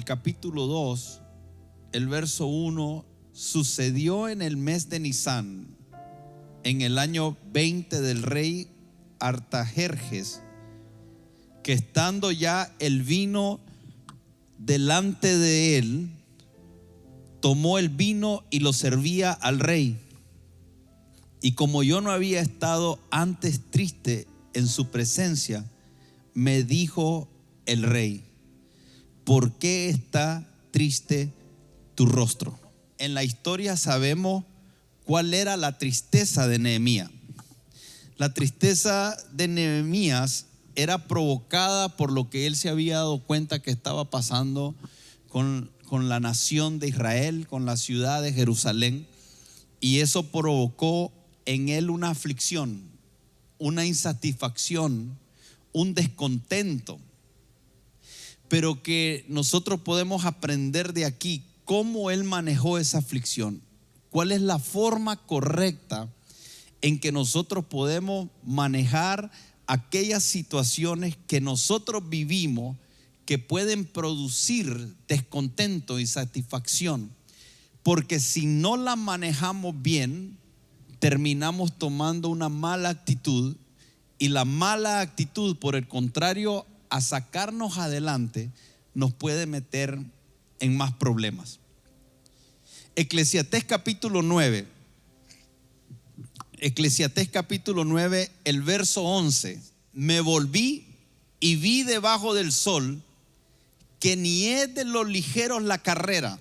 El capítulo 2, el verso 1, sucedió en el mes de Nisan, en el año 20 del rey Artajerjes, que estando ya el vino delante de él, tomó el vino y lo servía al rey. Y como yo no había estado antes triste en su presencia, me dijo el rey, ¿por qué está triste tu rostro? En la historia sabemos cuál era la tristeza de Nehemías. La tristeza de Nehemías era provocada por lo que él se había dado cuenta que estaba pasando con, con la nación de Israel, con la ciudad de Jerusalén, y eso provocó en él una aflicción, una insatisfacción, un descontento pero que nosotros podemos aprender de aquí cómo Él manejó esa aflicción, cuál es la forma correcta en que nosotros podemos manejar aquellas situaciones que nosotros vivimos que pueden producir descontento y satisfacción. Porque si no la manejamos bien, terminamos tomando una mala actitud y la mala actitud, por el contrario, a sacarnos adelante nos puede meter en más problemas. Eclesiastés capítulo 9. Eclesiastés capítulo 9, el verso 11. Me volví y vi debajo del sol que ni es de los ligeros la carrera,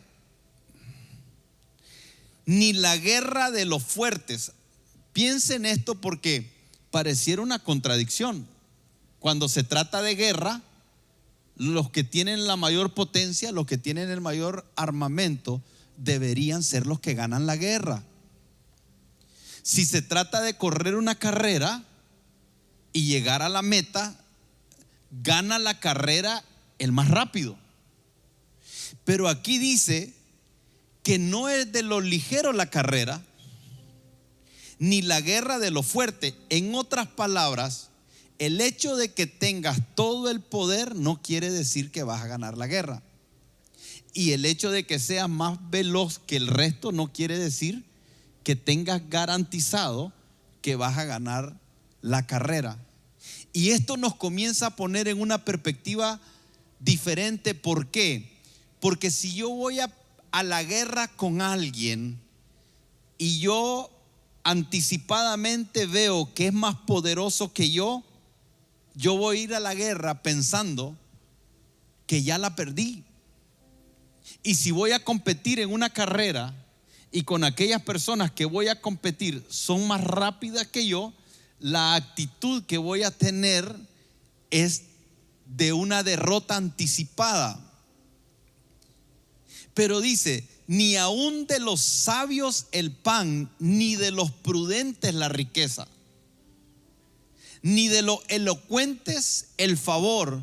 ni la guerra de los fuertes. Piensen esto porque pareciera una contradicción. Cuando se trata de guerra, los que tienen la mayor potencia, los que tienen el mayor armamento, deberían ser los que ganan la guerra. Si se trata de correr una carrera y llegar a la meta, gana la carrera el más rápido. Pero aquí dice que no es de lo ligero la carrera, ni la guerra de lo fuerte. En otras palabras, el hecho de que tengas todo el poder no quiere decir que vas a ganar la guerra. Y el hecho de que seas más veloz que el resto no quiere decir que tengas garantizado que vas a ganar la carrera. Y esto nos comienza a poner en una perspectiva diferente. ¿Por qué? Porque si yo voy a, a la guerra con alguien y yo anticipadamente veo que es más poderoso que yo, yo voy a ir a la guerra pensando que ya la perdí. Y si voy a competir en una carrera y con aquellas personas que voy a competir son más rápidas que yo, la actitud que voy a tener es de una derrota anticipada. Pero dice, ni aun de los sabios el pan, ni de los prudentes la riqueza ni de lo elocuentes el favor,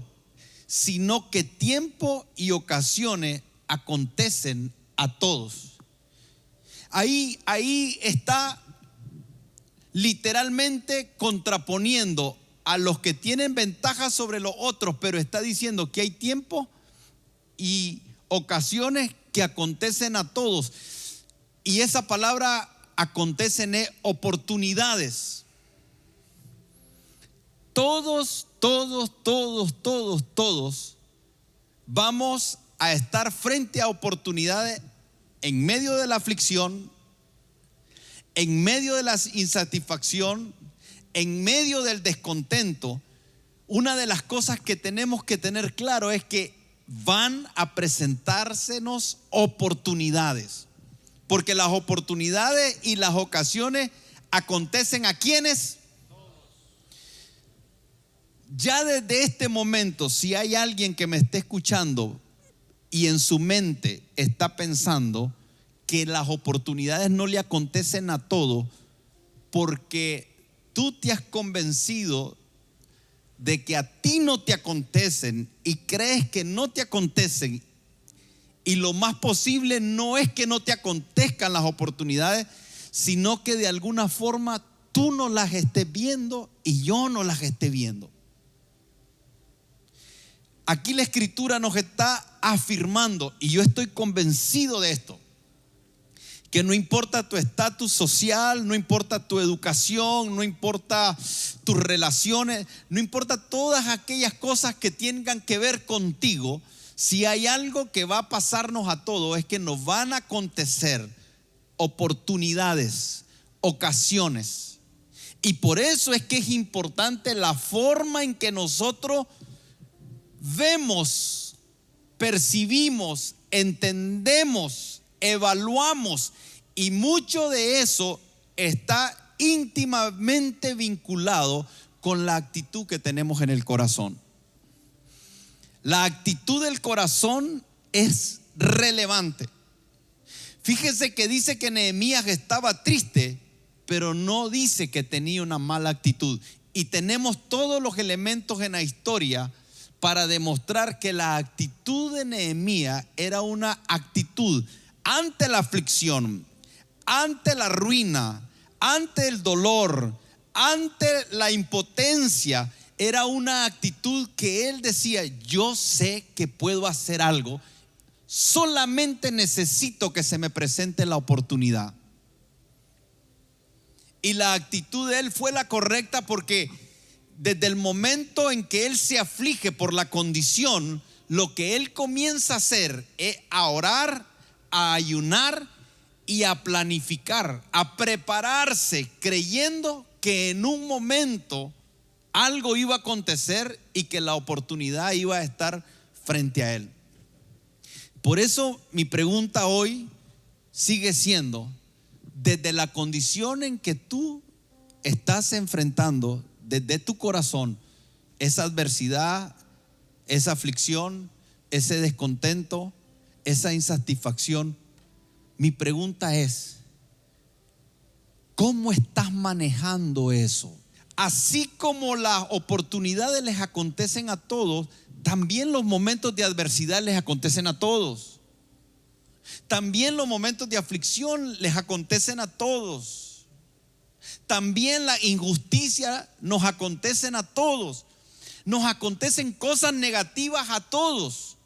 sino que tiempo y ocasiones acontecen a todos. Ahí, ahí está literalmente contraponiendo a los que tienen ventaja sobre los otros, pero está diciendo que hay tiempo y ocasiones que acontecen a todos. Y esa palabra acontecen es oportunidades todos, todos, todos, todos, todos vamos a estar frente a oportunidades en medio de la aflicción, en medio de la insatisfacción, en medio del descontento. Una de las cosas que tenemos que tener claro es que van a presentársenos oportunidades. Porque las oportunidades y las ocasiones acontecen a quienes ya desde este momento, si hay alguien que me esté escuchando y en su mente está pensando que las oportunidades no le acontecen a todo porque tú te has convencido de que a ti no te acontecen y crees que no te acontecen y lo más posible no es que no te acontezcan las oportunidades, sino que de alguna forma tú no las estés viendo y yo no las esté viendo. Aquí la escritura nos está afirmando, y yo estoy convencido de esto, que no importa tu estatus social, no importa tu educación, no importa tus relaciones, no importa todas aquellas cosas que tengan que ver contigo, si hay algo que va a pasarnos a todos es que nos van a acontecer oportunidades, ocasiones. Y por eso es que es importante la forma en que nosotros vemos, percibimos, entendemos, evaluamos. Y mucho de eso está íntimamente vinculado con la actitud que tenemos en el corazón. La actitud del corazón es relevante. Fíjese que dice que Nehemías estaba triste, pero no dice que tenía una mala actitud. Y tenemos todos los elementos en la historia para demostrar que la actitud de Nehemías era una actitud ante la aflicción, ante la ruina, ante el dolor, ante la impotencia era una actitud que él decía, yo sé que puedo hacer algo, solamente necesito que se me presente la oportunidad. Y la actitud de él fue la correcta porque desde el momento en que él se aflige por la condición, lo que él comienza a hacer es a orar, a ayunar y a planificar, a prepararse, creyendo que en un momento algo iba a acontecer y que la oportunidad iba a estar frente a él. Por eso mi pregunta hoy sigue siendo, desde la condición en que tú estás enfrentando, desde tu corazón, esa adversidad, esa aflicción, ese descontento, esa insatisfacción, mi pregunta es, ¿cómo estás manejando eso? así como las oportunidades les acontecen a todos, también los momentos de adversidad les acontecen a todos. También los momentos de aflicción les acontecen a todos. También la injusticia nos acontecen a todos. Nos acontecen cosas negativas a todos.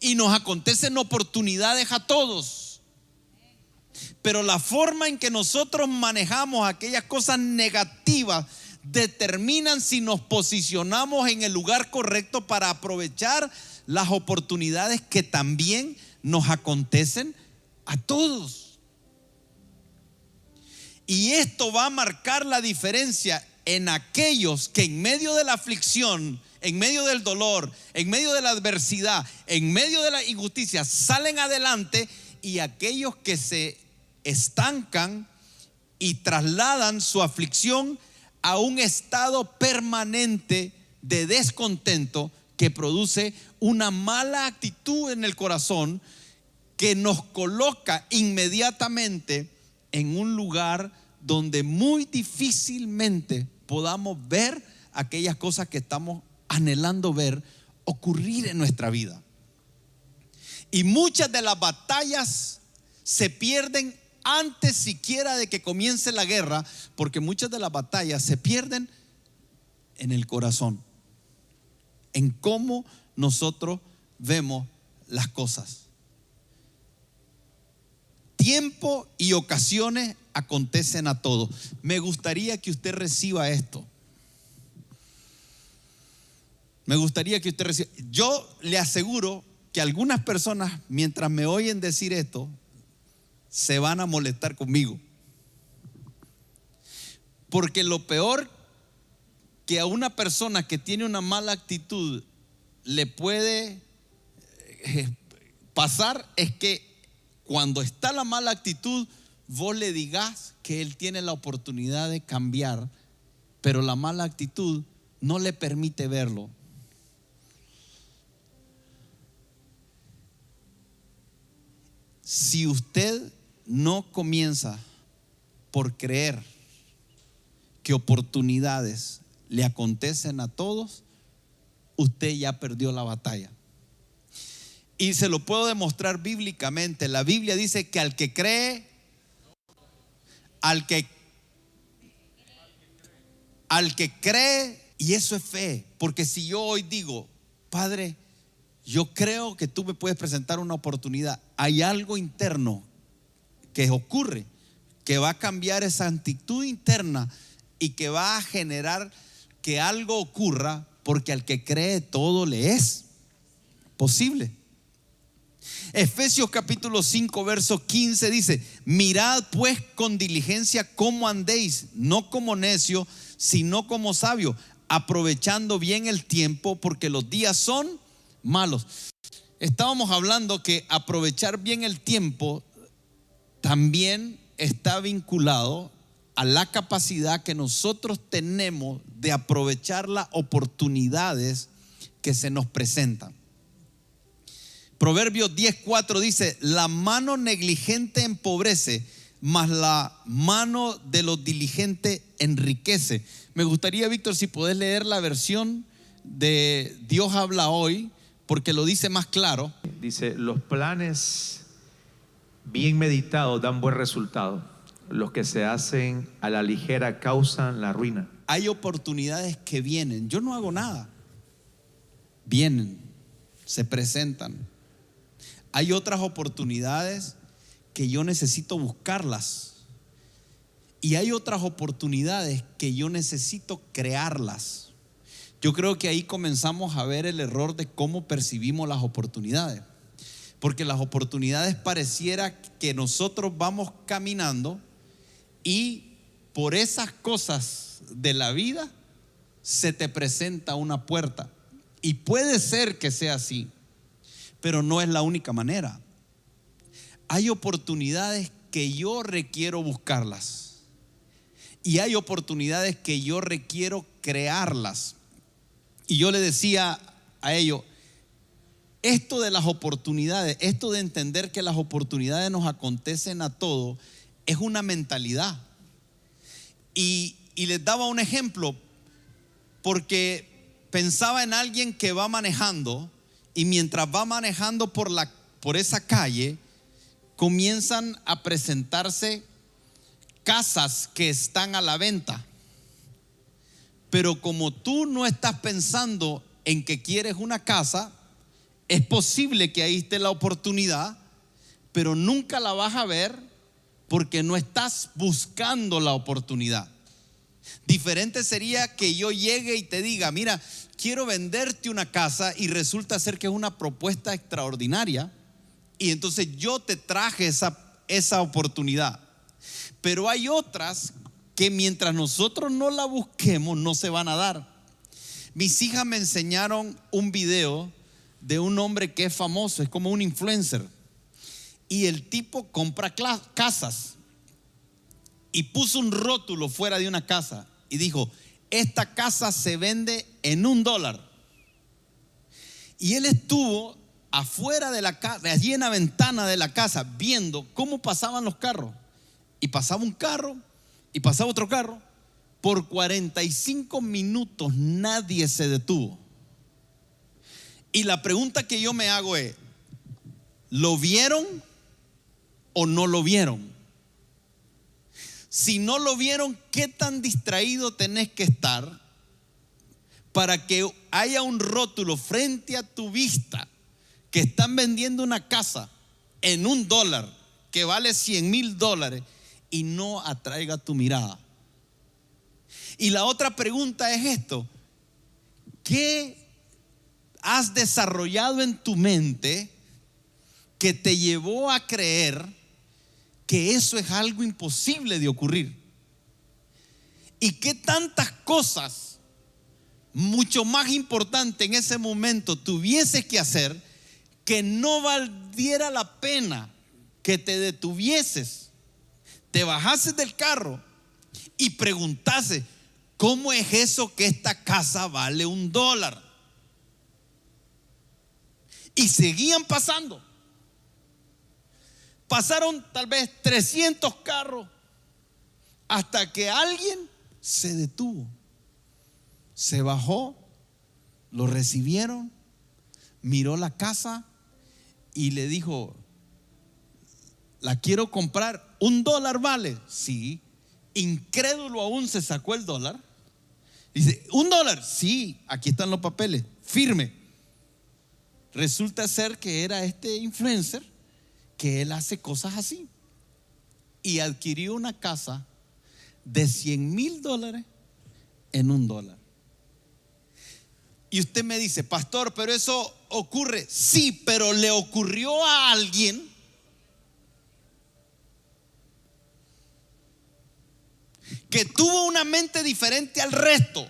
Y nos acontecen oportunidades a todos. Pero la forma en que nosotros manejamos aquellas cosas negativas determinan si nos posicionamos en el lugar correcto para aprovechar las oportunidades que también nos acontecen a todos. Y esto va a marcar la diferencia en aquellos que en medio de la aflicción, en medio del dolor, en medio de la adversidad, en medio de la injusticia, salen adelante y aquellos que se estancan y trasladan su aflicción a un estado permanente de descontento que produce una mala actitud en el corazón que nos coloca inmediatamente en un lugar donde muy difícilmente podamos ver aquellas cosas que estamos anhelando ver ocurrir en nuestra vida. Y muchas de las batallas se pierden antes siquiera de que comience la guerra, porque muchas de las batallas se pierden en el corazón, en cómo nosotros vemos las cosas. Tiempo y ocasiones acontecen a todos. Me gustaría que usted reciba esto. Me gustaría que usted reciba. Yo le aseguro que algunas personas, mientras me oyen decir esto, se van a molestar conmigo. Porque lo peor que a una persona que tiene una mala actitud le puede eh, pasar es que cuando está la mala actitud, vos le digas que él tiene la oportunidad de cambiar, pero la mala actitud no le permite verlo. Si usted no comienza por creer que oportunidades le acontecen a todos, usted ya perdió la batalla. Y se lo puedo demostrar bíblicamente. La Biblia dice que al que cree, al que al que cree, y eso es fe, porque si yo hoy digo, Padre, yo creo que tú me puedes presentar una oportunidad, hay algo interno que ocurre, que va a cambiar esa actitud interna y que va a generar que algo ocurra, porque al que cree todo le es posible. Efesios capítulo 5, verso 15 dice, mirad pues con diligencia cómo andéis, no como necio, sino como sabio, aprovechando bien el tiempo porque los días son malos. Estábamos hablando que aprovechar bien el tiempo también está vinculado a la capacidad que nosotros tenemos de aprovechar las oportunidades que se nos presentan. Proverbios 10:4 dice, la mano negligente empobrece, mas la mano de los diligentes enriquece. Me gustaría, Víctor, si podés leer la versión de Dios habla hoy, porque lo dice más claro. Dice, los planes bien meditados dan buen resultado. Los que se hacen a la ligera causan la ruina. Hay oportunidades que vienen. Yo no hago nada. Vienen, se presentan. Hay otras oportunidades que yo necesito buscarlas. Y hay otras oportunidades que yo necesito crearlas. Yo creo que ahí comenzamos a ver el error de cómo percibimos las oportunidades. Porque las oportunidades pareciera que nosotros vamos caminando y por esas cosas de la vida se te presenta una puerta. Y puede ser que sea así, pero no es la única manera hay oportunidades que yo requiero buscarlas. Y hay oportunidades que yo requiero crearlas. Y yo le decía a ellos, esto de las oportunidades, esto de entender que las oportunidades nos acontecen a todos, es una mentalidad. Y, y les daba un ejemplo, porque pensaba en alguien que va manejando y mientras va manejando por, la, por esa calle, comienzan a presentarse casas que están a la venta. Pero como tú no estás pensando en que quieres una casa, es posible que ahí esté la oportunidad, pero nunca la vas a ver porque no estás buscando la oportunidad. Diferente sería que yo llegue y te diga, mira, quiero venderte una casa y resulta ser que es una propuesta extraordinaria y entonces yo te traje esa, esa oportunidad. Pero hay otras que mientras nosotros no la busquemos no se van a dar. Mis hijas me enseñaron un video de un hombre que es famoso, es como un influencer. Y el tipo compra casas y puso un rótulo fuera de una casa y dijo, esta casa se vende en un dólar. Y él estuvo afuera de la casa, allí en la ventana de la casa, viendo cómo pasaban los carros. Y pasaba un carro y pasaba otro carro. Por 45 minutos nadie se detuvo. Y la pregunta que yo me hago es, ¿lo vieron o no lo vieron? Si no lo vieron, ¿qué tan distraído tenés que estar para que haya un rótulo frente a tu vista que están vendiendo una casa en un dólar que vale 100 mil dólares y no atraiga tu mirada. Y la otra pregunta es esto, ¿qué has desarrollado en tu mente que te llevó a creer que eso es algo imposible de ocurrir? ¿Y qué tantas cosas, mucho más importante en ese momento, tuvieses que hacer que no valiera la pena que te detuvieses, te bajases del carro y preguntases, ¿cómo es eso que esta casa vale un dólar? Y seguían pasando. Pasaron tal vez 300 carros hasta que alguien se detuvo, se bajó, lo recibieron, miró la casa y le dijo, la quiero comprar, ¿un dólar vale? Sí, incrédulo aún se sacó el dólar. Dice, ¿un dólar? Sí, aquí están los papeles, firme. Resulta ser que era este influencer que él hace cosas así. Y adquirió una casa de 100 mil dólares en un dólar. Y usted me dice, pastor, pero eso ocurre. Sí, pero le ocurrió a alguien que tuvo una mente diferente al resto.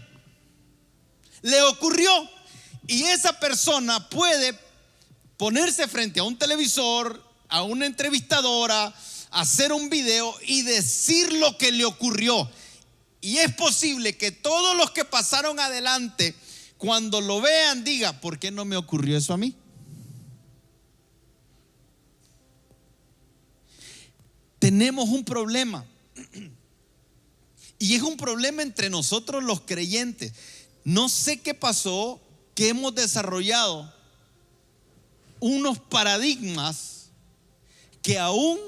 Le ocurrió. Y esa persona puede ponerse frente a un televisor, a una entrevistadora, hacer un video y decir lo que le ocurrió. Y es posible que todos los que pasaron adelante, cuando lo vean, diga, ¿por qué no me ocurrió eso a mí? Tenemos un problema. Y es un problema entre nosotros los creyentes. No sé qué pasó, que hemos desarrollado unos paradigmas que aún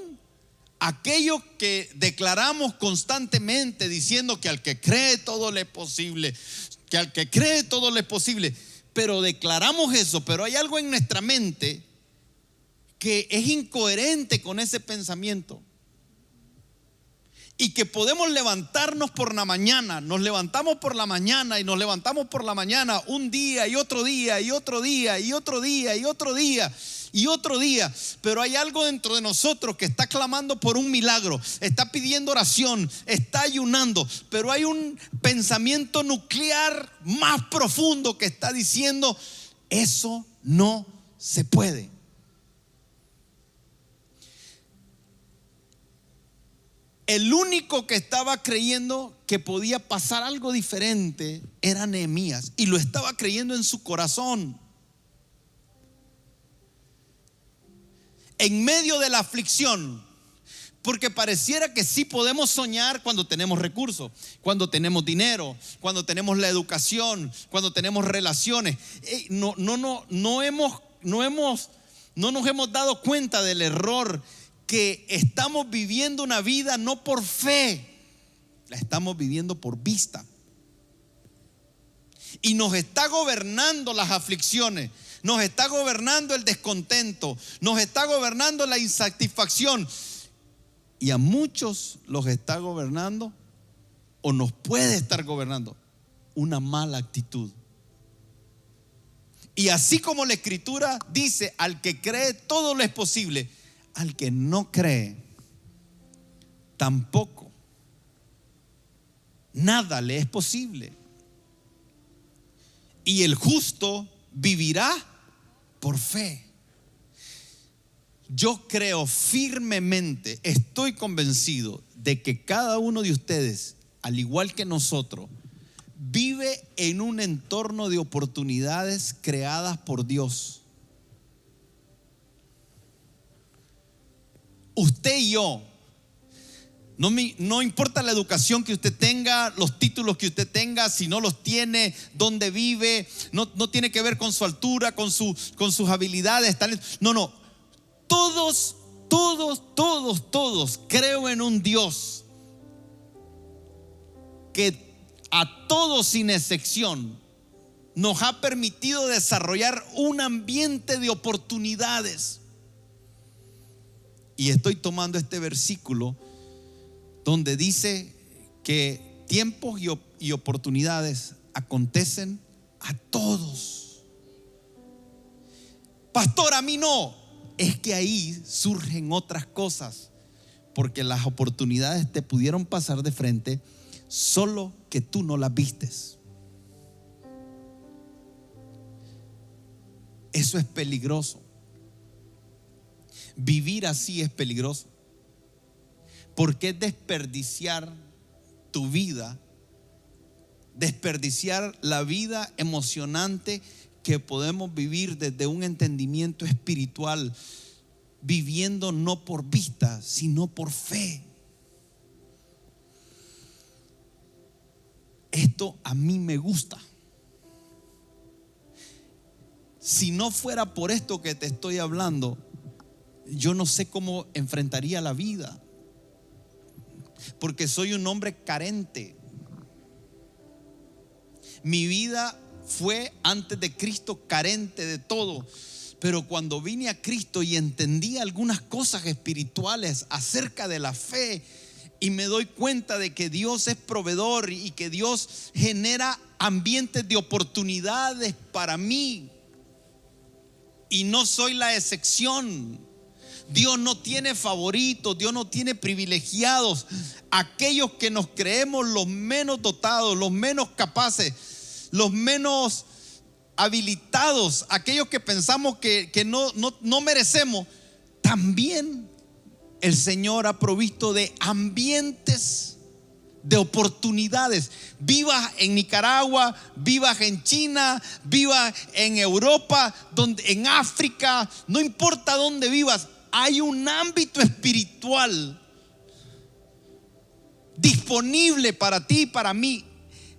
aquello que declaramos constantemente diciendo que al que cree todo le es posible, que al que cree todo le es posible, pero declaramos eso, pero hay algo en nuestra mente que es incoherente con ese pensamiento y que podemos levantarnos por la mañana, nos levantamos por la mañana y nos levantamos por la mañana un día y otro día y otro día y otro día y otro día y otro día, pero hay algo dentro de nosotros que está clamando por un milagro, está pidiendo oración, está ayunando, pero hay un pensamiento nuclear más profundo que está diciendo, eso no se puede. El único que estaba creyendo que podía pasar algo diferente era Nehemías y lo estaba creyendo en su corazón. En medio de la aflicción, porque pareciera que sí podemos soñar cuando tenemos recursos, cuando tenemos dinero, cuando tenemos la educación, cuando tenemos relaciones. No, no, no, no hemos, no hemos, no nos hemos dado cuenta del error que estamos viviendo una vida no por fe, la estamos viviendo por vista. Y nos está gobernando las aflicciones, nos está gobernando el descontento, nos está gobernando la insatisfacción. Y a muchos los está gobernando o nos puede estar gobernando una mala actitud. Y así como la escritura dice, al que cree todo lo es posible, al que no cree, tampoco. Nada le es posible. Y el justo vivirá por fe. Yo creo firmemente, estoy convencido de que cada uno de ustedes, al igual que nosotros, vive en un entorno de oportunidades creadas por Dios usted y yo, no, no, importa la educación que usted tenga, los títulos que usted tenga, si no los tiene, dónde vive, no, tiene que ver con su altura, con, su, con sus habilidades, No, no. Todos, todos, todos, todos creo en un Dios que a todos sin excepción nos ha permitido desarrollar un ambiente de oportunidades y estoy tomando este versículo donde dice que tiempos y, oportunidades acontecen a todos. Pastor, a mí no. Es que ahí surgen otras cosas, porque las oportunidades te pudieron pasar de frente, solo que tú no las vistes. Eso es peligroso. Vivir así es peligroso. Porque es desperdiciar tu vida desperdiciar la vida emocionante que podemos vivir desde un entendimiento espiritual, viviendo no por vista, sino por fe. Esto a mí me gusta. Si no fuera por esto que te estoy hablando, yo no sé cómo enfrentaría la vida. Porque soy un hombre carente. Mi vida fue antes de Cristo carente de todo. Pero cuando vine a Cristo y entendí algunas cosas espirituales acerca de la fe y me doy cuenta de que Dios es proveedor y que Dios genera ambientes de oportunidades para mí. Y no soy la excepción. Dios no tiene favoritos, Dios no tiene privilegiados. Aquellos que nos creemos los menos dotados, los menos capaces, los menos habilitados, aquellos que pensamos que, no, no, no merecemos, también el Señor ha provisto de ambientes de oportunidades. Vivas en Nicaragua, vivas en China, vivas en Europa, donde, en África, no importa dónde vivas, hay un ámbito espiritual disponible para ti y para mí.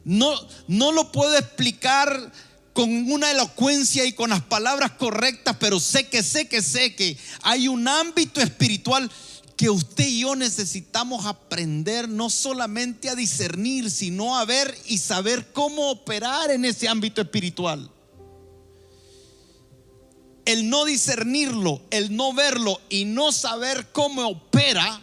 No, no lo puedo explicar con una elocuencia y con las palabras correctas, pero sé que sé que sé que hay un ámbito espiritual que usted y yo necesitamos aprender no solamente a discernir, sino a ver y saber cómo operar en ese ámbito espiritual. El no discernirlo, el no verlo y no saber cómo opera,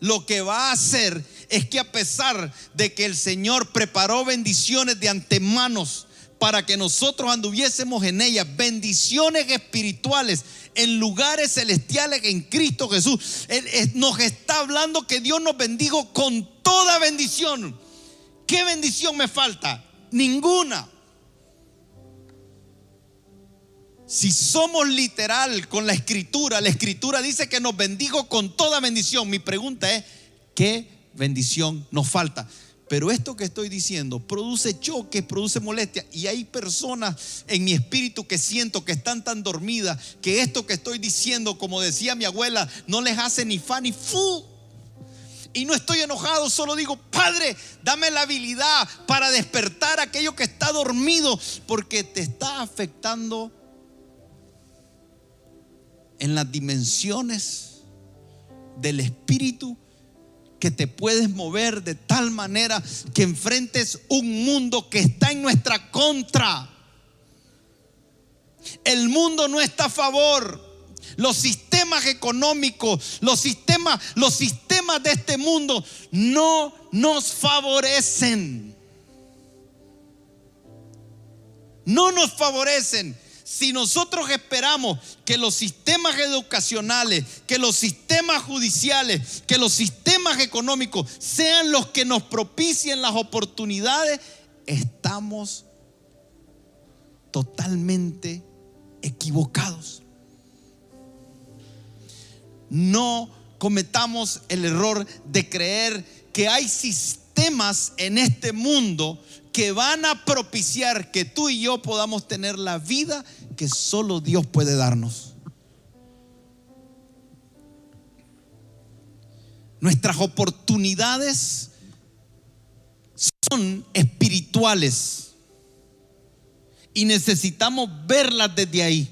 lo que va a hacer es que a pesar de que el Señor preparó bendiciones de antemanos para que nosotros anduviésemos en ellas, bendiciones espirituales en lugares celestiales en Cristo Jesús. Él, nos está hablando que Dios nos bendijo con toda bendición. ¿Qué bendición me falta? Ninguna. Si somos literal con la escritura, la escritura dice que nos bendijo con toda bendición. Mi pregunta es, ¿qué bendición nos falta? Pero esto que estoy diciendo produce choques, produce molestia. Y hay personas en mi espíritu que siento que están tan dormidas que esto que estoy diciendo, como decía mi abuela, no les hace ni fa ni fu. Y no estoy enojado, solo digo, Padre, dame la habilidad para despertar aquello que está dormido, porque te está afectando en las dimensiones del espíritu que te puedes mover de tal manera que enfrentes un mundo que está en nuestra contra. El mundo no está a favor. Los sistemas económicos, los sistemas, los sistemas de este mundo no nos favorecen. No nos favorecen. Si nosotros esperamos que los sistemas educacionales, que los sistemas judiciales, que los sistemas económicos sean los que nos propicien las oportunidades, estamos totalmente equivocados. No cometamos el error de creer que hay sistemas en este mundo que van a propiciar que tú y yo podamos tener la vida que solo Dios puede darnos. Nuestras oportunidades son espirituales y necesitamos verlas desde ahí.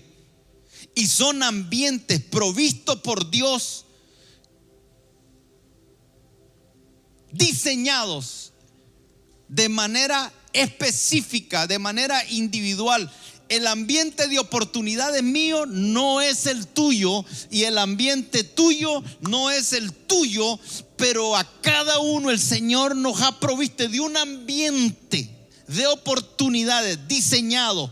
Y son ambientes provistos por Dios, diseñados de manera específica, de manera individual. El ambiente de oportunidades mío no es el tuyo y el ambiente tuyo no es el tuyo, pero a cada uno el Señor nos ha provisto de un ambiente de oportunidades diseñado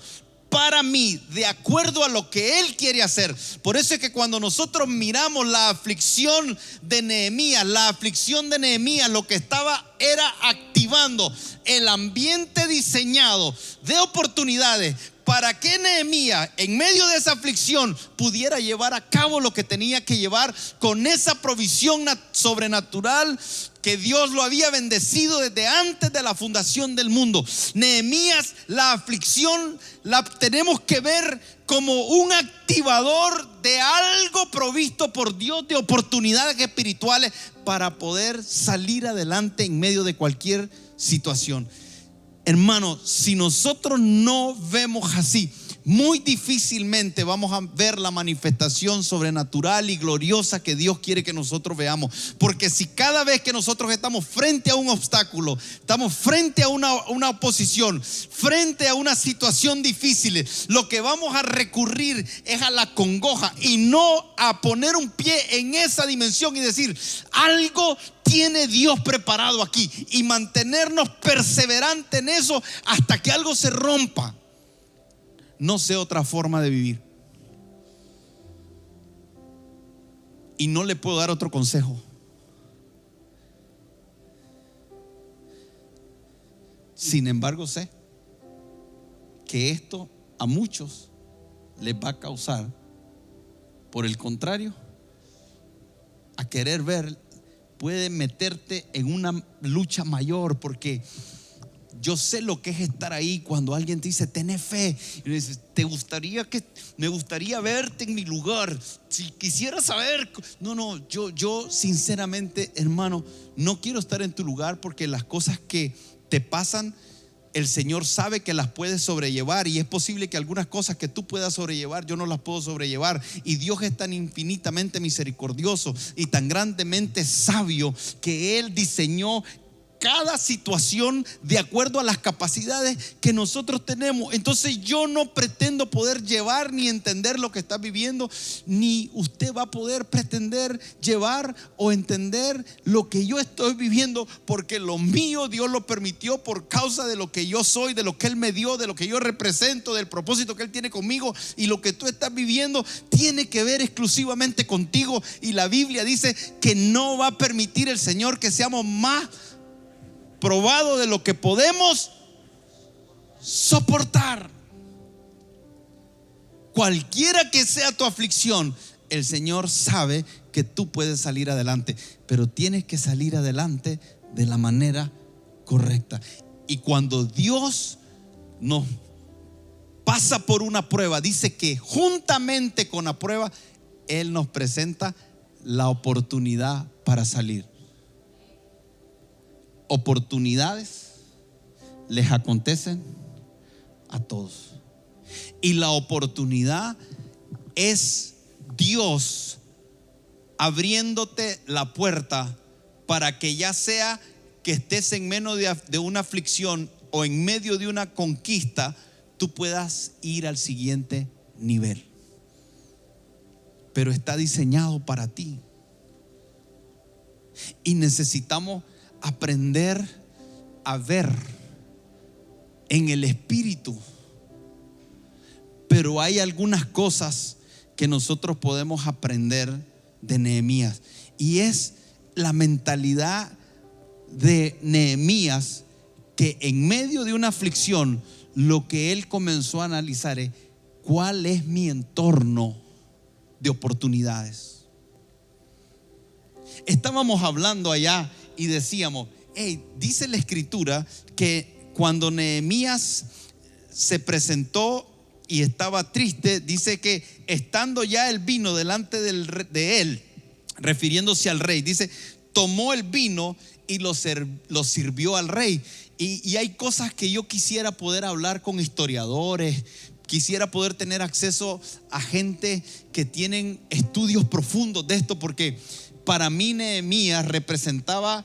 para mí de acuerdo a lo que Él quiere hacer. Por eso es que cuando nosotros miramos la aflicción de Nehemías, la aflicción de Nehemías lo que estaba era activando el ambiente diseñado de oportunidades para que Nehemías, en medio de esa aflicción, pudiera llevar a cabo lo que tenía que llevar con esa provisión sobrenatural que Dios lo había bendecido desde antes de la fundación del mundo. Nehemías, la aflicción la tenemos que ver como un activador de algo provisto por Dios de oportunidades espirituales para poder salir adelante en medio de cualquier situación. Hermano, si nosotros no vemos así, muy difícilmente vamos a ver la manifestación sobrenatural y gloriosa que Dios quiere que nosotros veamos. Porque si cada vez que nosotros estamos frente a un obstáculo, estamos frente a una, una oposición, frente a una situación difícil, lo que vamos a recurrir es a la congoja y no a poner un pie en esa dimensión y decir, algo tiene Dios preparado aquí y mantenernos perseverantes en eso hasta que algo se rompa. No sé otra forma de vivir. Y no le puedo dar otro consejo. Sin embargo, sé que esto a muchos les va a causar, por el contrario, a querer ver, puede meterte en una lucha mayor porque yo sé lo que es estar ahí cuando alguien te dice, ten fe. Y dices, te gustaría que, me gustaría verte en mi lugar. Si quisiera saber. No, no, yo, yo sinceramente, hermano, no quiero estar en tu lugar porque las cosas que te pasan, el Señor sabe que las puedes sobrellevar y es posible que algunas cosas que tú puedas sobrellevar yo no las puedo sobrellevar. Y Dios es tan infinitamente misericordioso y tan grandemente sabio que Él diseñó cada situación de acuerdo a las capacidades que nosotros tenemos. Entonces yo no pretendo poder llevar ni entender lo que está viviendo, ni usted va a poder pretender llevar o entender lo que yo estoy viviendo, porque lo mío Dios lo permitió por causa de lo que yo soy, de lo que Él me dio, de lo que yo represento, del propósito que Él tiene conmigo. Y lo que tú estás viviendo tiene que ver exclusivamente contigo. Y la Biblia dice que no va a permitir el Señor que seamos más probado de lo que podemos soportar. Cualquiera que sea tu aflicción, el Señor sabe que tú puedes salir adelante, pero tienes que salir adelante de la manera correcta. Y cuando Dios nos pasa por una prueba, dice que juntamente con la prueba, Él nos presenta la oportunidad para salir oportunidades les acontecen a todos. Y la oportunidad es Dios abriéndote la puerta para que ya sea que estés en medio de, de, una aflicción o en medio de una conquista, tú puedas ir al siguiente nivel. Pero está diseñado para ti. Y necesitamos aprender a ver en el espíritu. Pero hay algunas cosas que nosotros podemos aprender de Nehemías. Y es la mentalidad de Nehemías que en medio de una aflicción, lo que él comenzó a analizar es cuál es mi entorno de oportunidades. Estábamos hablando allá y decíamos, hey, dice la escritura que cuando Nehemías se presentó y estaba triste, dice que estando ya el vino delante de él, refiriéndose al rey, dice, tomó el vino y lo, lo sirvió al rey. Y, y hay cosas que yo quisiera poder hablar con historiadores, quisiera poder tener acceso a gente que tienen estudios profundos de esto, porque para mí Nehemías representaba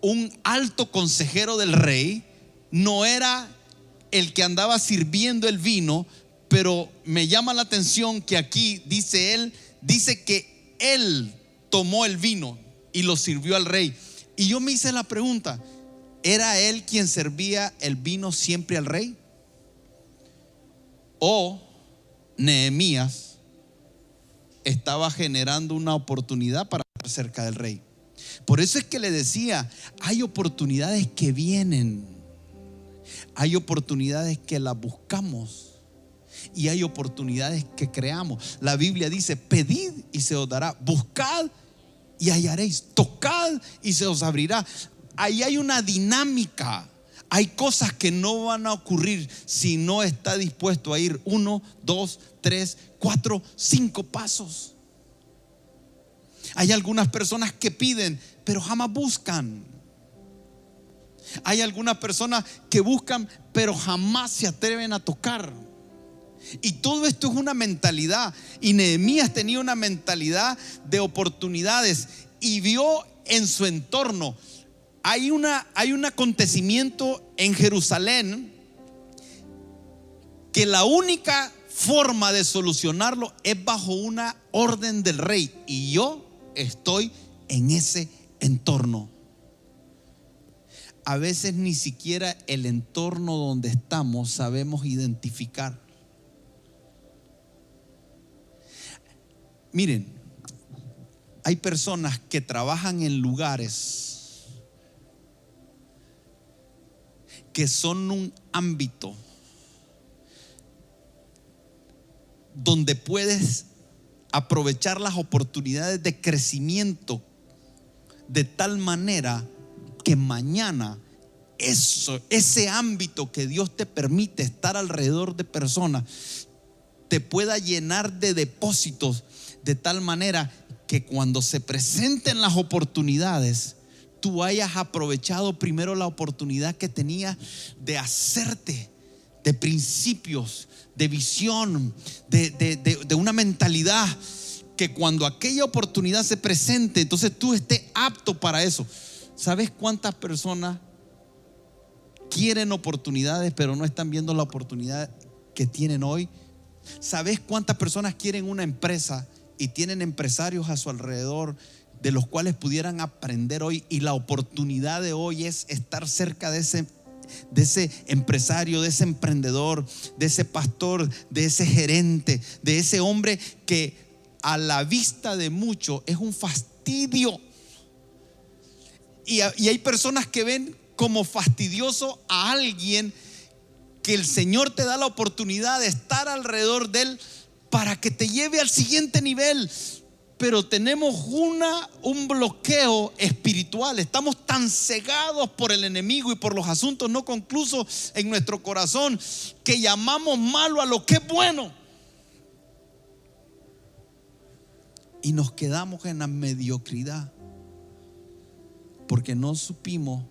un alto consejero del rey, no era el que andaba sirviendo el vino, pero me llama la atención que aquí dice él, dice que él tomó el vino y lo sirvió al rey. Y yo me hice la pregunta, ¿era él quien servía el vino siempre al rey? ¿O Nehemías estaba generando una oportunidad para cerca del rey? Por eso es que le decía, hay oportunidades que vienen, hay oportunidades que las buscamos, y hay oportunidades que creamos. La Biblia dice, pedid y se os dará, buscad y hallaréis, tocad y se os abrirá. Ahí hay una dinámica. Hay cosas que no van a ocurrir si no está dispuesto a ir uno, dos, tres, cuatro, cinco pasos. Hay algunas personas que piden, pero jamás buscan. Hay algunas personas que buscan, pero jamás se atreven a tocar. Y todo esto es una mentalidad. Y Nehemías tenía una mentalidad de oportunidades y vio en su entorno. Hay, una, hay un acontecimiento en Jerusalén que la única forma de solucionarlo es bajo una orden del rey. Y yo estoy en ese entorno. A veces ni siquiera el entorno donde estamos sabemos identificar. Miren, hay personas que trabajan en lugares que son un ámbito donde puedes aprovechar las oportunidades de crecimiento de tal manera que mañana eso, ese ámbito que Dios te permite estar alrededor de personas, te pueda llenar de depósitos de tal manera que cuando se presenten las oportunidades, tú hayas aprovechado primero la oportunidad que tenía de hacerte de principios, de visión, de, de una mentalidad que cuando aquella oportunidad se presente, entonces tú estés apto para eso. ¿Sabes cuántas personas quieren oportunidades pero no están viendo la oportunidad que tienen hoy? ¿Sabes cuántas personas quieren una empresa y tienen empresarios a su alrededor de los cuales pudieran aprender hoy y la oportunidad de hoy es estar cerca de ese de ese empresario, de ese emprendedor, de ese pastor, de ese gerente, de ese hombre que a la vista de muchos es un fastidio. Y, y, hay personas que ven como fastidioso a alguien que el Señor te da la oportunidad de estar alrededor de él para que te lleve al siguiente nivel. Pero tenemos una, un bloqueo espiritual. Estamos tan cegados por el enemigo y por los asuntos no conclusos en nuestro corazón que llamamos malo a lo que es bueno. Y nos quedamos en la mediocridad porque no supimos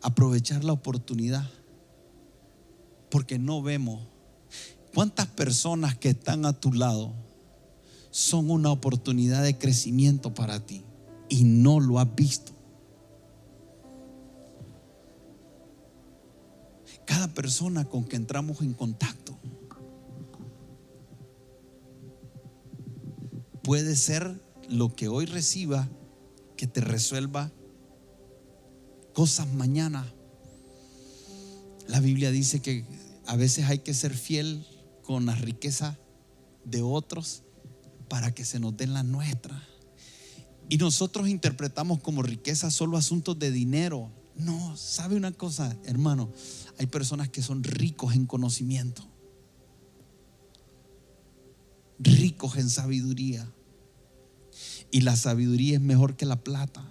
aprovechar la oportunidad, porque no vemos ¿Cuántas personas que están a tu lado son una oportunidad de crecimiento para ti y no lo has visto? Cada persona con que entramos en contacto puede ser lo que hoy reciba que te resuelva cosas mañana. La Biblia dice que a veces hay que ser fiel con la riqueza de otros para que se nos den la nuestra. Y nosotros interpretamos como riqueza solo asuntos de dinero. No, ¿sabe una cosa, hermano? Hay personas que son ricos en conocimiento, ricos en sabiduría. Y la sabiduría es mejor que la plata.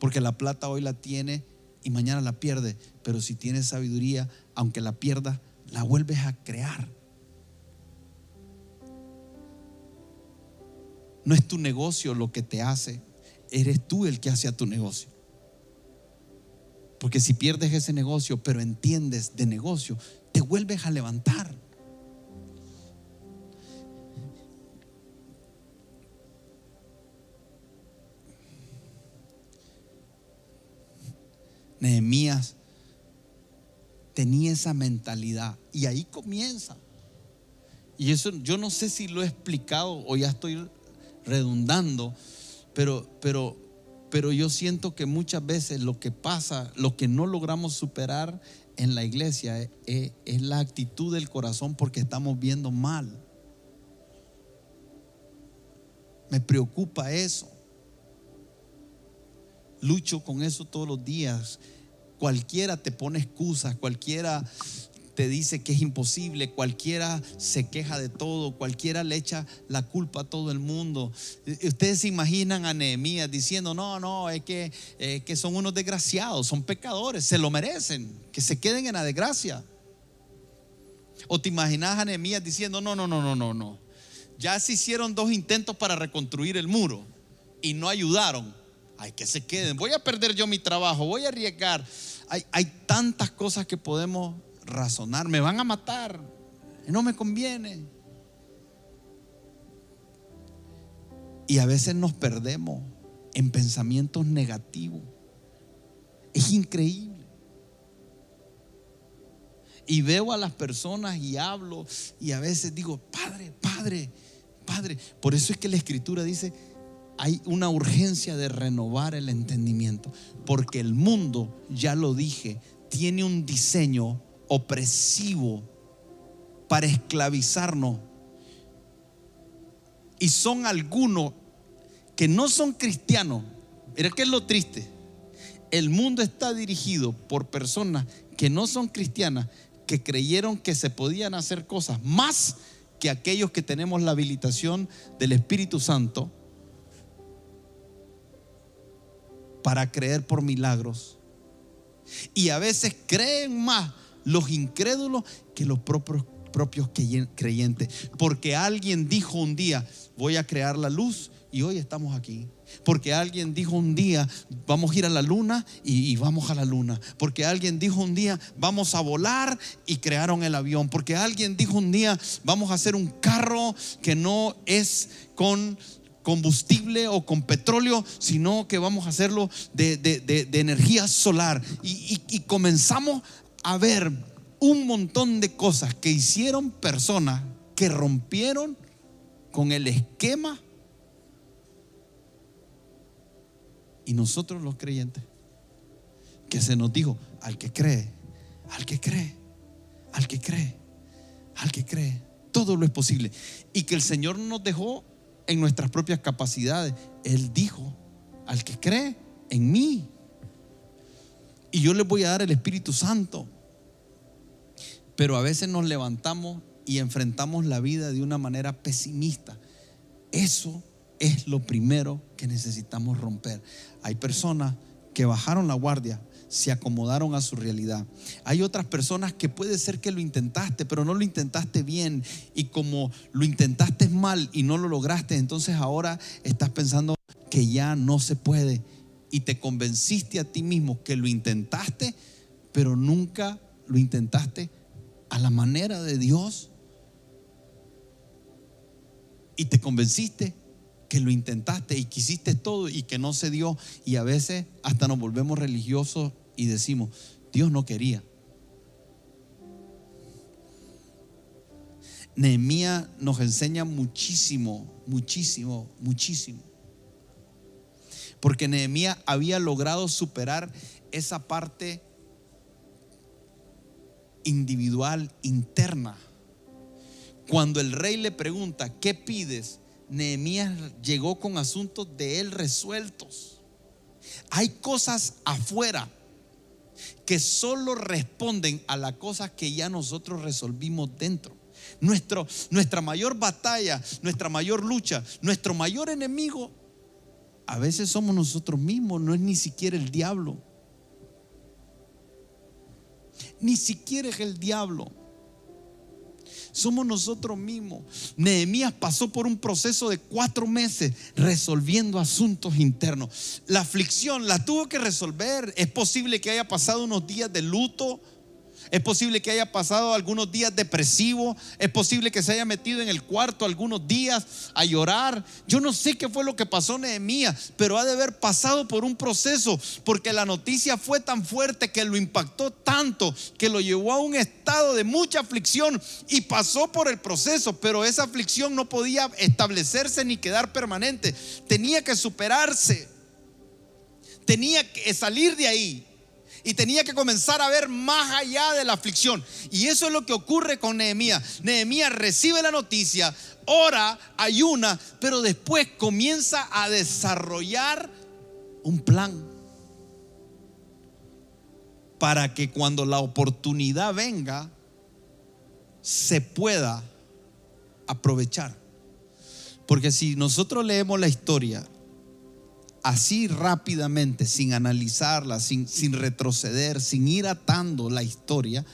Porque la plata hoy la tiene y mañana la pierde. Pero si tienes sabiduría, aunque la pierda, la vuelves a crear. No es tu negocio lo que te hace, eres tú el que hace a tu negocio. Porque si pierdes ese negocio, pero entiendes de negocio, te vuelves a levantar. Nehemías tenía esa mentalidad. Y ahí comienza. Y eso yo no sé si lo he explicado o ya estoy redundando, pero, pero, pero yo siento que muchas veces lo que pasa, lo que no logramos superar en la iglesia es, es, es la actitud del corazón porque estamos viendo mal. Me preocupa eso. Lucho con eso todos los días cualquiera te pone excusas, cualquiera te dice que es imposible, cualquiera se queja de todo, cualquiera le echa la culpa a todo el mundo. Ustedes se imaginan a Nehemías diciendo, no, no, es que, que son unos desgraciados, son pecadores, se lo merecen, que se queden en la desgracia. O te imaginas a Nehemías diciendo, no, no, no, no, no, no. Ya se hicieron dos intentos para reconstruir el muro y no ayudaron. Hay que se queden. Voy a perder yo mi trabajo, voy a arriesgar. Hay, hay tantas cosas que podemos razonar. Me van a matar. No me conviene. Y a veces nos perdemos en pensamientos negativos. Es increíble. Y veo a las personas y hablo y a veces digo, Padre, Padre, Padre. Por eso es que la escritura dice, hay una urgencia de renovar el entendimiento. Porque el mundo, ya lo dije, tiene un diseño opresivo para esclavizarnos. Y son algunos que no son cristianos. Mira que es lo triste. El mundo está dirigido por personas que no son cristianas, que creyeron que se podían hacer cosas más que aquellos que tenemos la habilitación del Espíritu Santo para creer por milagros. Y a veces creen más los incrédulos que los propios, creyentes. Porque alguien dijo un día, voy a crear la luz y hoy estamos aquí. Porque alguien dijo un día, vamos a ir a la luna y, vamos a la luna. Porque alguien dijo un día, vamos a volar y crearon el avión. Porque alguien dijo un día, vamos a hacer un carro que no es con combustible o con petróleo, sino que vamos a hacerlo de, energía solar. y comenzamos a ver un montón de cosas que hicieron personas que rompieron con el esquema Y nosotros los creyentes, que se nos dijo, al que cree, al que cree, al que cree, al que cree, todo lo es posible. Y que el Señor nos dejó en nuestras propias capacidades. Él dijo, al que cree en mí. Y yo les voy a dar el Espíritu Santo. Pero a veces nos levantamos y enfrentamos la vida de una manera pesimista. Eso es lo primero que necesitamos romper. Hay personas que bajaron la guardia, se acomodaron a su realidad. Hay otras personas que puede ser que lo intentaste, pero no lo intentaste bien. Y como lo intentaste mal y no lo lograste, entonces ahora estás pensando que ya no se puede. Y te convenciste a ti mismo que lo intentaste, pero nunca lo intentaste a la manera de Dios. Y te convenciste que lo intentaste y quisiste todo y que no se dio. Y a veces hasta nos volvemos religiosos y decimos, Dios no quería. Nehemías nos enseña muchísimo, muchísimo, muchísimo. Porque Nehemías había logrado superar esa parte individual, interna. Cuando el rey le pregunta, ¿qué pides? Nehemías llegó con asuntos de él resueltos. Hay cosas afuera que solo responden a las cosas que ya nosotros resolvimos dentro. Nuestro, nuestra mayor batalla, nuestra mayor lucha, nuestro mayor enemigo, a veces somos nosotros mismos, no es ni siquiera el diablo. Ni siquiera es el diablo somos nosotros mismos. Nehemías pasó por un proceso de cuatro meses resolviendo asuntos internos. La aflicción la tuvo que resolver. Es posible que haya pasado unos días de luto es posible que haya pasado algunos días depresivos. Es posible que se haya metido en el cuarto algunos días a llorar. Yo no sé qué fue lo que pasó Nehemías, pero ha de haber pasado por un proceso porque la noticia fue tan fuerte que lo impactó tanto que lo llevó a un estado de mucha aflicción y pasó por el proceso, pero esa aflicción no podía establecerse ni quedar permanente. Tenía que superarse. Tenía que salir de ahí y tenía que comenzar a ver más allá de la aflicción. Y eso es lo que ocurre con Nehemías. Nehemías recibe la noticia, ora, ayuna, pero después comienza a desarrollar un plan para que cuando la oportunidad venga, se pueda aprovechar. Porque si nosotros leemos la historia así rápidamente, sin analizarla, sin, retroceder, sin ir atando la historia,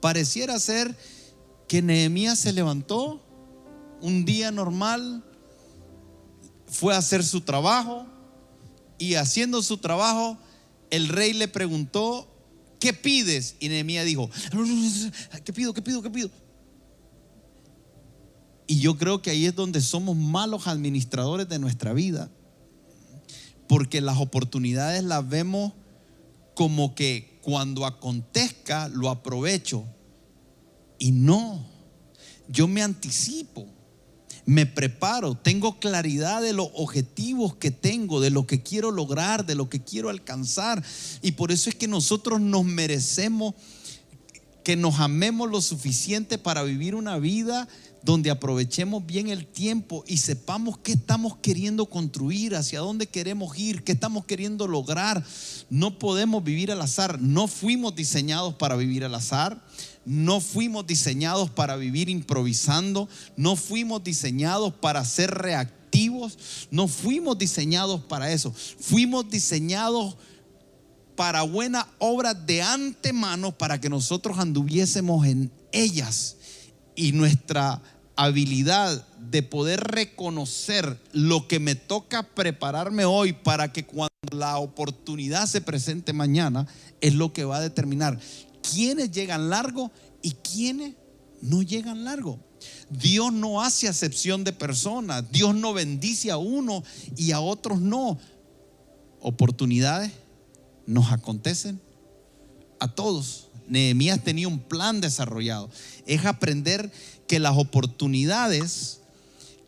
pareciera ser que Nehemías se levantó un día normal, fue a hacer su trabajo y haciendo su trabajo, el rey le preguntó, ¿qué pides? Y Nehemías dijo, ¿qué pido? ¿Qué pido? ¿Qué pido? Y yo creo que ahí es donde somos malos administradores de nuestra vida. Porque las oportunidades las vemos como que cuando acontezca lo aprovecho. Y no, yo me anticipo, me preparo, tengo claridad de los objetivos que tengo, de lo que quiero lograr, de lo que quiero alcanzar. Y por eso es que nosotros nos merecemos que nos amemos lo suficiente para vivir una vida donde aprovechemos bien el tiempo y sepamos qué estamos queriendo construir, hacia dónde queremos ir, qué estamos queriendo lograr. No podemos vivir al azar, no fuimos diseñados para vivir al azar. No fuimos diseñados para vivir improvisando, no fuimos diseñados para ser reactivos, no fuimos diseñados para eso. Fuimos diseñados para buena obra de antemano para que nosotros anduviésemos en ellas y nuestra habilidad de poder reconocer lo que me toca prepararme hoy para que cuando la oportunidad se presente mañana es lo que va a determinar quiénes llegan largo y quiénes no llegan largo. Dios no hace acepción de personas, Dios no bendice a uno y a otros no. Oportunidades nos acontecen a todos. Nehemías tenía un plan desarrollado. Es aprender que las oportunidades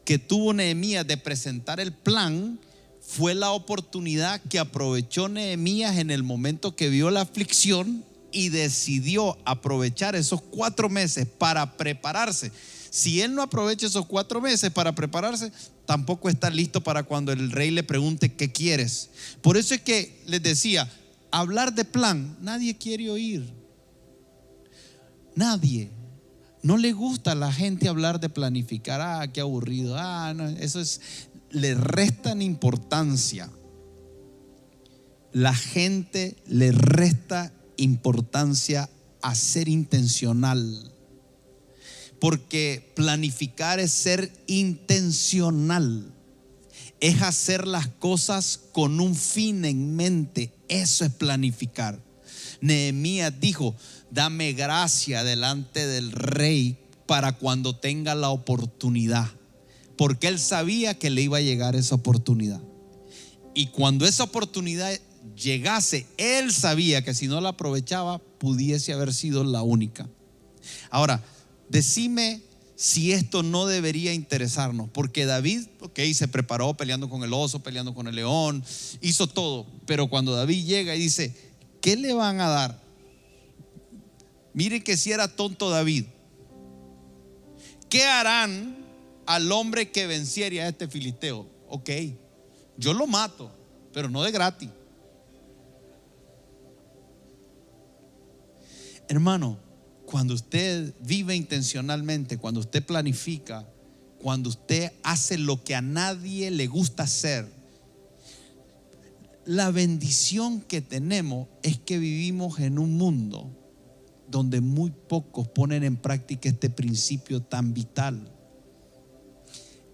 que tuvo Nehemías de presentar el plan fue la oportunidad que aprovechó Nehemías en el momento que vio la aflicción y decidió aprovechar esos cuatro meses para prepararse. Si él no aprovecha esos cuatro meses para prepararse, tampoco está listo para cuando el rey le pregunte qué quieres. Por eso es que les decía, hablar de plan, nadie quiere oír. Nadie. No le gusta a la gente hablar de planificar. Ah, qué aburrido. Ah, no, eso es, le restan importancia. La gente le resta importancia a ser intencional. Porque planificar es ser intencional. Es hacer las cosas con un fin en mente. Eso es planificar. Nehemías dijo, dame gracia delante del rey para cuando tenga la oportunidad. Porque él sabía que le iba a llegar esa oportunidad. Y cuando esa oportunidad llegase, él sabía que si no la aprovechaba, pudiese haber sido la única. Ahora, decime si esto no debería interesarnos, porque David, ok, se preparó peleando con el oso, peleando con el león, hizo todo, pero cuando David llega y dice, ¿qué le van a dar? Miren que si era tonto David, ¿qué harán al hombre que venciera a este filisteo? Ok, yo lo mato, pero no de gratis. Hermano, cuando usted vive intencionalmente, cuando usted planifica, cuando usted hace lo que a nadie le gusta hacer, la bendición que tenemos es que vivimos en un mundo donde muy pocos ponen en práctica este principio tan vital.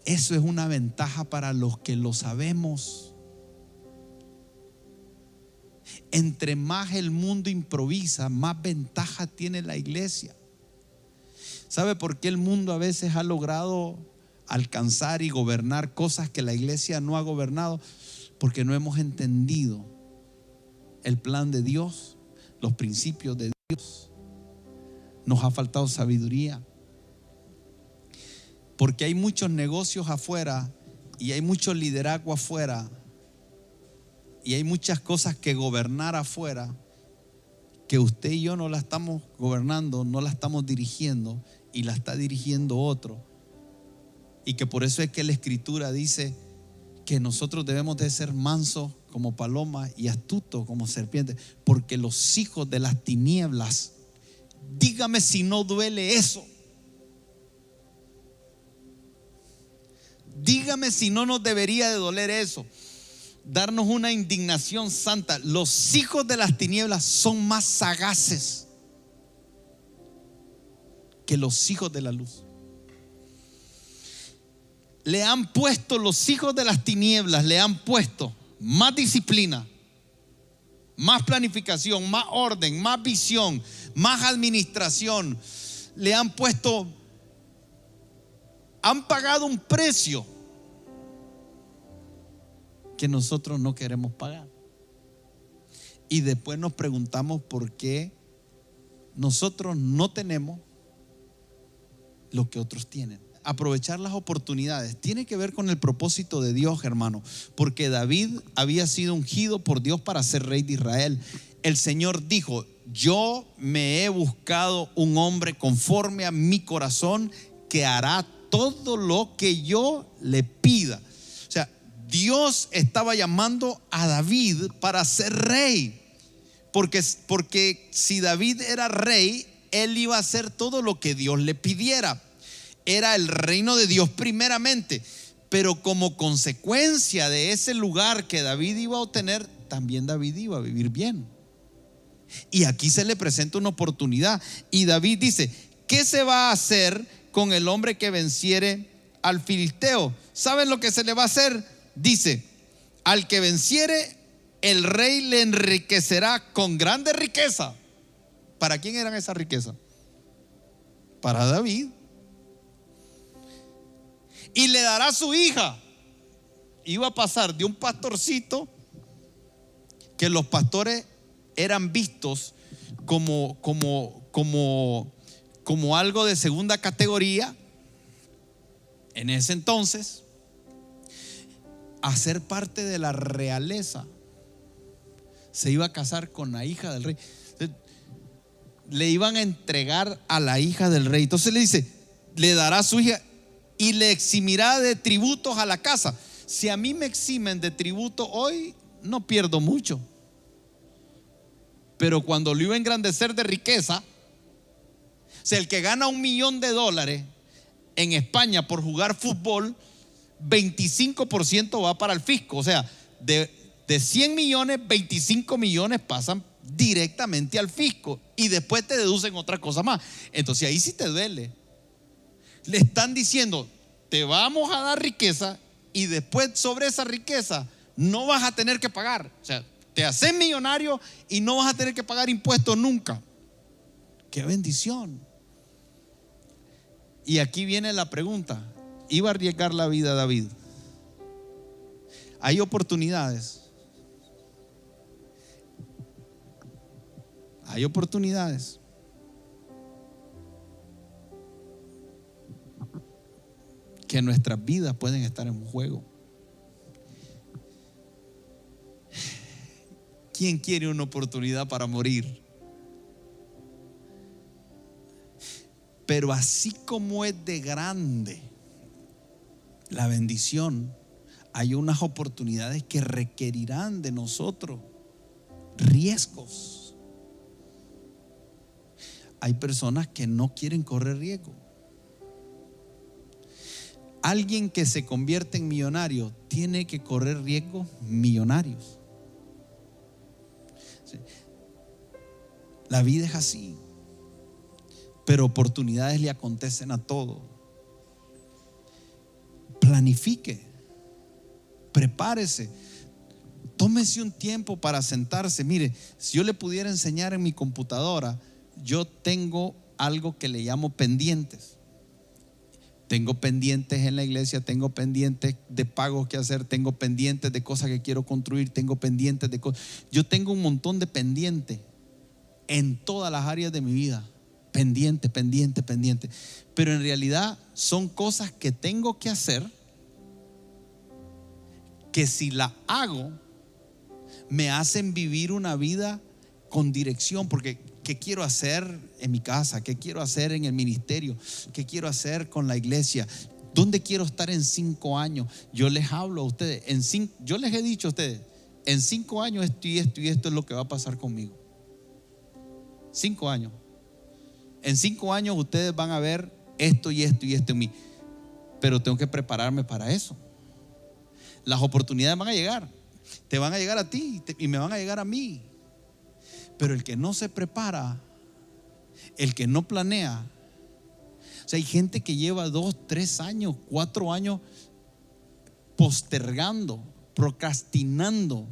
Eso es una ventaja para los que lo sabemos. entre más el mundo improvisa, más ventaja tiene la iglesia. ¿Sabe por qué el mundo a veces ha logrado alcanzar y gobernar cosas que la iglesia no ha gobernado? Porque no hemos entendido el plan de Dios, los principios de Dios. Nos ha faltado sabiduría. Porque hay muchos negocios afuera y hay mucho liderazgo afuera y hay muchas cosas que gobernar afuera que usted y yo no la estamos gobernando, no la estamos dirigiendo y la está dirigiendo otro. Y que por eso es que la escritura dice que nosotros debemos de ser mansos como paloma y astutos como serpientes, porque los hijos de las tinieblas, Dígame si no duele eso. Dígame si no nos debería de doler eso. Darnos una indignación santa. Los hijos de las tinieblas son más sagaces que los hijos de la luz. Le han puesto los hijos de las tinieblas, le han puesto más disciplina, más planificación, más orden, más visión, más administración. Le han puesto, han pagado un precio que nosotros no queremos pagar. Y después nos preguntamos por qué nosotros no tenemos lo que otros tienen. Aprovechar las oportunidades tiene que ver con el propósito de Dios, hermano, porque David había sido ungido por Dios para ser rey de Israel. El Señor dijo, yo me he buscado un hombre conforme a mi corazón que hará todo lo que yo le pida. O sea, Dios estaba llamando a David para ser rey. Porque, porque si David era rey, él iba a hacer todo lo que Dios le pidiera. Era el reino de Dios primeramente, pero como consecuencia de ese lugar que David iba a obtener, también David iba a vivir bien. Y aquí se le presenta una oportunidad. Y David dice, ¿qué se va a hacer con el hombre que venciere al filisteo? ¿Saben lo que se le va a hacer? Dice, al que venciere, el rey le enriquecerá con grande riqueza. ¿Para quién eran esa riqueza? Para David. Y le dará su hija. Iba a pasar de un pastorcito que los pastores eran vistos como, como, como, como algo de segunda categoría en ese entonces a ser parte de la realeza. Se iba a casar con la hija del rey le iban a entregar a la hija del rey. Entonces le dice, le dará a su hija y le eximirá de tributos a la casa. Si a mí me eximen de tributo hoy, no pierdo mucho. Pero cuando lo iba a engrandecer de riqueza, o sea, el que gana un millón de dólares en España por jugar fútbol, 25% va para el fisco. O sea, de, de 100 millones, 25 millones pasan directamente al fisco y después te deducen otra cosa más. Entonces ahí sí te duele. Le están diciendo, te vamos a dar riqueza y después sobre esa riqueza no vas a tener que pagar. O sea, te haces millonario y no vas a tener que pagar impuestos nunca. Qué bendición. Y aquí viene la pregunta. ¿Iba a arriesgar la vida David? Hay oportunidades Hay oportunidades. Que nuestras vidas pueden estar en juego. ¿Quién quiere una oportunidad para morir? Pero así como es de grande la bendición, hay unas oportunidades que requerirán de nosotros riesgos hay personas que no quieren correr riesgo. Alguien que se convierte en millonario tiene que correr riesgos millonarios. La vida es así, pero oportunidades le acontecen a todo. Planifique, prepárese, tómese un tiempo para sentarse. Mire, si yo le pudiera enseñar en mi computadora, yo tengo algo que le llamo pendientes. Tengo pendientes en la iglesia, tengo pendientes de pagos que hacer, tengo pendientes de cosas que quiero construir, tengo pendientes de cosas. Yo tengo un montón de pendientes en todas las áreas de mi vida. Pendiente, pendiente, pendiente. Pero en realidad son cosas que tengo que hacer que si la hago me hacen vivir una vida con dirección, porque ¿Qué quiero hacer en mi casa? ¿Qué quiero hacer en el ministerio? ¿Qué quiero hacer con la iglesia? ¿Dónde quiero estar en cinco años? Yo les hablo a ustedes, en cinco, yo les he dicho a ustedes, en cinco años esto y esto y esto es lo que va a pasar conmigo. Cinco años. En cinco años ustedes van a ver esto y esto y esto en mí. pero tengo que prepararme para eso. Las oportunidades van a llegar, te van a llegar a ti y me van a llegar a mí. Pero el que no se prepara, el que no planea, o sea, hay gente que lleva dos, tres años, cuatro años postergando, procrastinando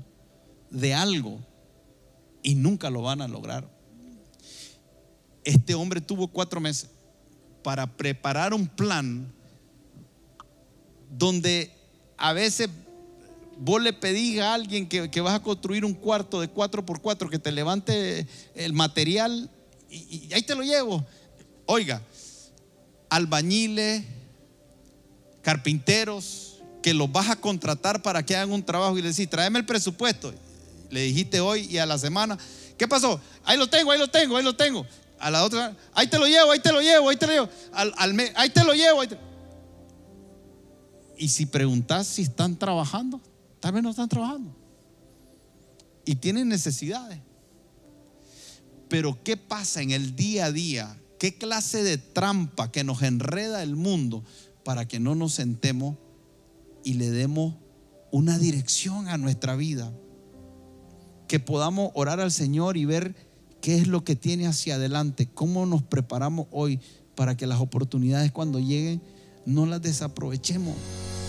de algo y nunca lo van a lograr. Este hombre tuvo cuatro meses para preparar un plan donde a veces vos le pedís a alguien que, vas a construir un cuarto de cuatro por cuatro que te levante el material y, ahí te lo llevo. Oiga, albañiles, carpinteros, que los vas a contratar para que hagan un trabajo y le decís, tráeme el presupuesto. Le dijiste hoy y a la semana, ¿qué pasó? Ahí lo tengo, ahí lo tengo, ahí lo tengo. A la otra, ahí te lo llevo, ahí te lo llevo, ahí te lo llevo. Al, ahí te lo llevo. Y si preguntas si están trabajando, tal vez no están trabajando. Y tienen necesidades. Pero ¿qué pasa en el día a día? ¿Qué clase de trampa que nos enreda el mundo para que no nos sentemos y le demos una dirección a nuestra vida? Que podamos orar al Señor y ver qué es lo que tiene hacia adelante, cómo nos preparamos hoy para que las oportunidades cuando lleguen no las desaprovechemos.